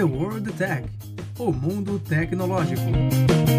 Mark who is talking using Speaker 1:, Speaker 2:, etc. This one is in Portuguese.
Speaker 1: The World Tech, o mundo tecnológico.